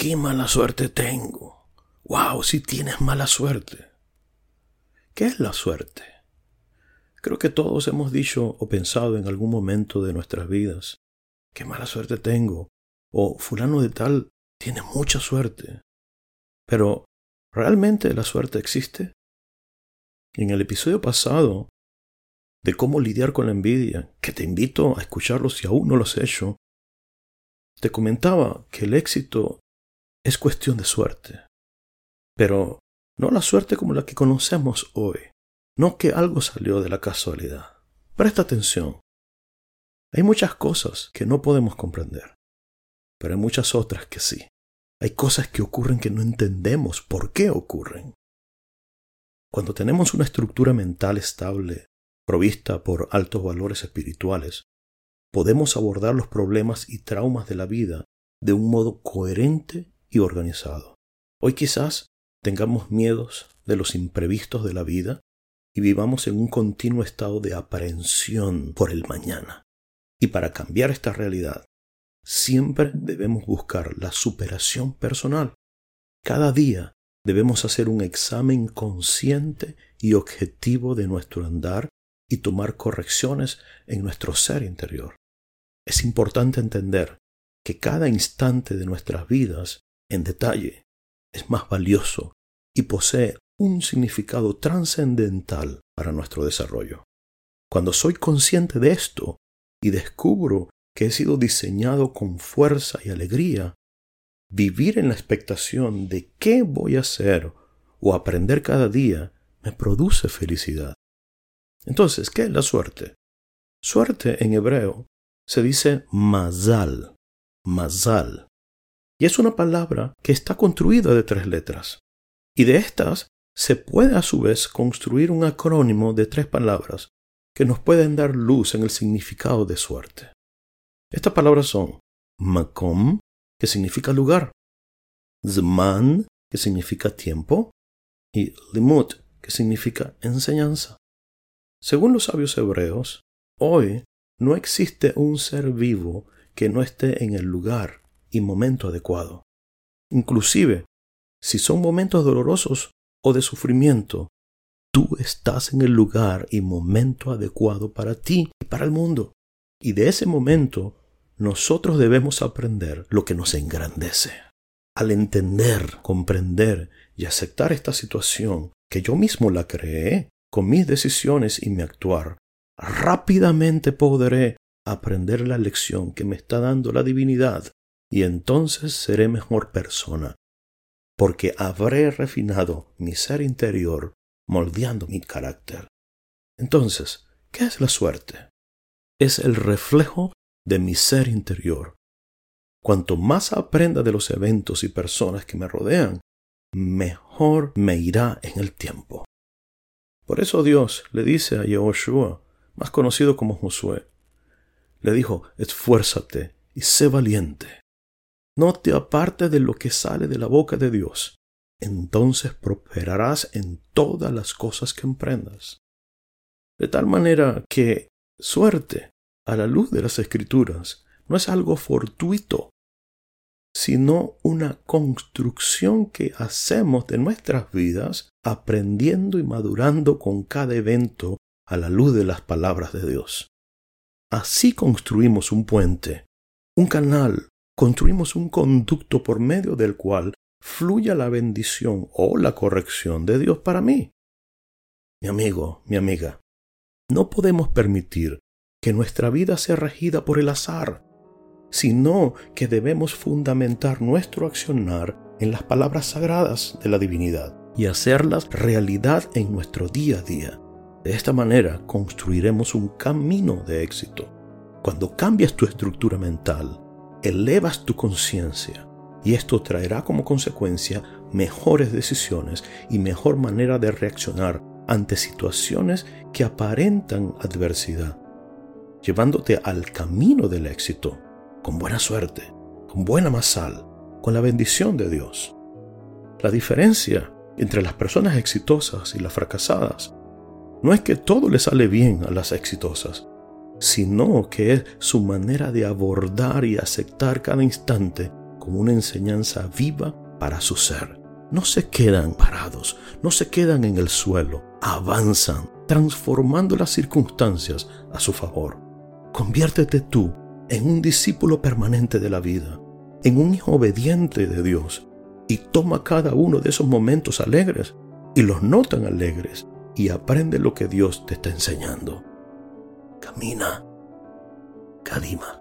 Qué mala suerte tengo. Wow, si tienes mala suerte. ¿Qué es la suerte? Creo que todos hemos dicho o pensado en algún momento de nuestras vidas, qué mala suerte tengo, o fulano de tal tiene mucha suerte. Pero, ¿realmente la suerte existe? En el episodio pasado de cómo lidiar con la envidia, que te invito a escucharlo si aún no lo has hecho, te comentaba que el éxito es cuestión de suerte. Pero no la suerte como la que conocemos hoy, no que algo salió de la casualidad. Presta atención. Hay muchas cosas que no podemos comprender, pero hay muchas otras que sí. Hay cosas que ocurren que no entendemos por qué ocurren. Cuando tenemos una estructura mental estable, provista por altos valores espirituales, podemos abordar los problemas y traumas de la vida de un modo coherente y organizado. Hoy quizás tengamos miedos de los imprevistos de la vida y vivamos en un continuo estado de aprehensión por el mañana. Y para cambiar esta realidad, siempre debemos buscar la superación personal. Cada día debemos hacer un examen consciente y objetivo de nuestro andar y tomar correcciones en nuestro ser interior. Es importante entender que cada instante de nuestras vidas en detalle es más valioso y posee un significado trascendental para nuestro desarrollo. Cuando soy consciente de esto y descubro que he sido diseñado con fuerza y alegría, vivir en la expectación de qué voy a hacer o aprender cada día me produce felicidad. Entonces, ¿qué es la suerte? Suerte en hebreo se dice mazal, mazal, y es una palabra que está construida de tres letras. Y de estas se puede a su vez construir un acrónimo de tres palabras que nos pueden dar luz en el significado de suerte. Estas palabras son makom, que significa lugar, zman, que significa tiempo, y limut, que significa enseñanza. Según los sabios hebreos, hoy no existe un ser vivo que no esté en el lugar y momento adecuado. Inclusive, si son momentos dolorosos o de sufrimiento, tú estás en el lugar y momento adecuado para ti y para el mundo. Y de ese momento, nosotros debemos aprender lo que nos engrandece. Al entender, comprender y aceptar esta situación, que yo mismo la creé, con mis decisiones y mi actuar, rápidamente podré aprender la lección que me está dando la divinidad y entonces seré mejor persona, porque habré refinado mi ser interior moldeando mi carácter. Entonces, ¿qué es la suerte? Es el reflejo de mi ser interior. Cuanto más aprenda de los eventos y personas que me rodean, mejor me irá en el tiempo. Por eso Dios le dice a Yehoshua, más conocido como Josué, le dijo, esfuérzate y sé valiente. No te apartes de lo que sale de la boca de Dios. Entonces prosperarás en todas las cosas que emprendas. De tal manera que suerte, a la luz de las escrituras, no es algo fortuito, sino una construcción que hacemos de nuestras vidas aprendiendo y madurando con cada evento a la luz de las palabras de Dios. Así construimos un puente, un canal, construimos un conducto por medio del cual fluya la bendición o la corrección de Dios para mí. Mi amigo, mi amiga, no podemos permitir que nuestra vida sea regida por el azar, sino que debemos fundamentar nuestro accionar en las palabras sagradas de la divinidad y hacerlas realidad en nuestro día a día. De esta manera construiremos un camino de éxito. Cuando cambias tu estructura mental, elevas tu conciencia y esto traerá como consecuencia mejores decisiones y mejor manera de reaccionar ante situaciones que aparentan adversidad, llevándote al camino del éxito con buena suerte, con buena masal, con la bendición de Dios. La diferencia entre las personas exitosas y las fracasadas no es que todo le sale bien a las exitosas, sino que es su manera de abordar y aceptar cada instante como una enseñanza viva para su ser. No se quedan parados, no se quedan en el suelo, avanzan, transformando las circunstancias a su favor. Conviértete tú en un discípulo permanente de la vida, en un hijo obediente de Dios, y toma cada uno de esos momentos alegres y los no tan alegres y aprende lo que Dios te está enseñando. Camina, Kadima.